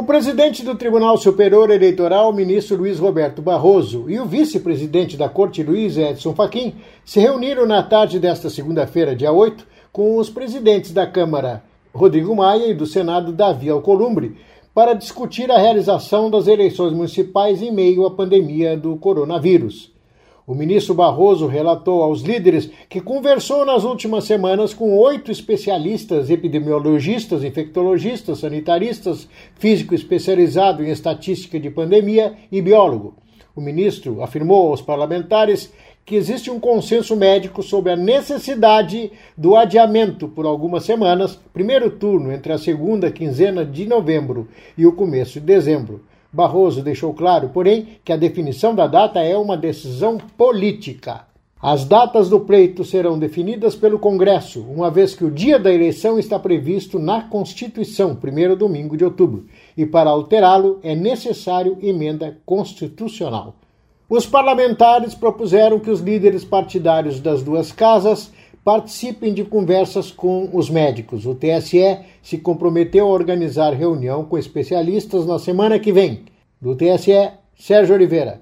O presidente do Tribunal Superior Eleitoral, ministro Luiz Roberto Barroso, e o vice-presidente da Corte, Luiz Edson Fachin, se reuniram na tarde desta segunda-feira, dia 8, com os presidentes da Câmara, Rodrigo Maia, e do Senado, Davi Alcolumbre, para discutir a realização das eleições municipais em meio à pandemia do coronavírus. O ministro Barroso relatou aos líderes que conversou nas últimas semanas com oito especialistas, epidemiologistas, infectologistas, sanitaristas, físico especializado em estatística de pandemia e biólogo. O ministro afirmou aos parlamentares que existe um consenso médico sobre a necessidade do adiamento por algumas semanas, primeiro turno entre a segunda quinzena de novembro e o começo de dezembro. Barroso deixou claro, porém, que a definição da data é uma decisão política. As datas do pleito serão definidas pelo Congresso, uma vez que o dia da eleição está previsto na Constituição, primeiro domingo de outubro, e para alterá-lo é necessário emenda constitucional. Os parlamentares propuseram que os líderes partidários das duas casas participem de conversas com os médicos. O TSE se comprometeu a organizar reunião com especialistas na semana que vem. Do TSE, Sérgio Oliveira.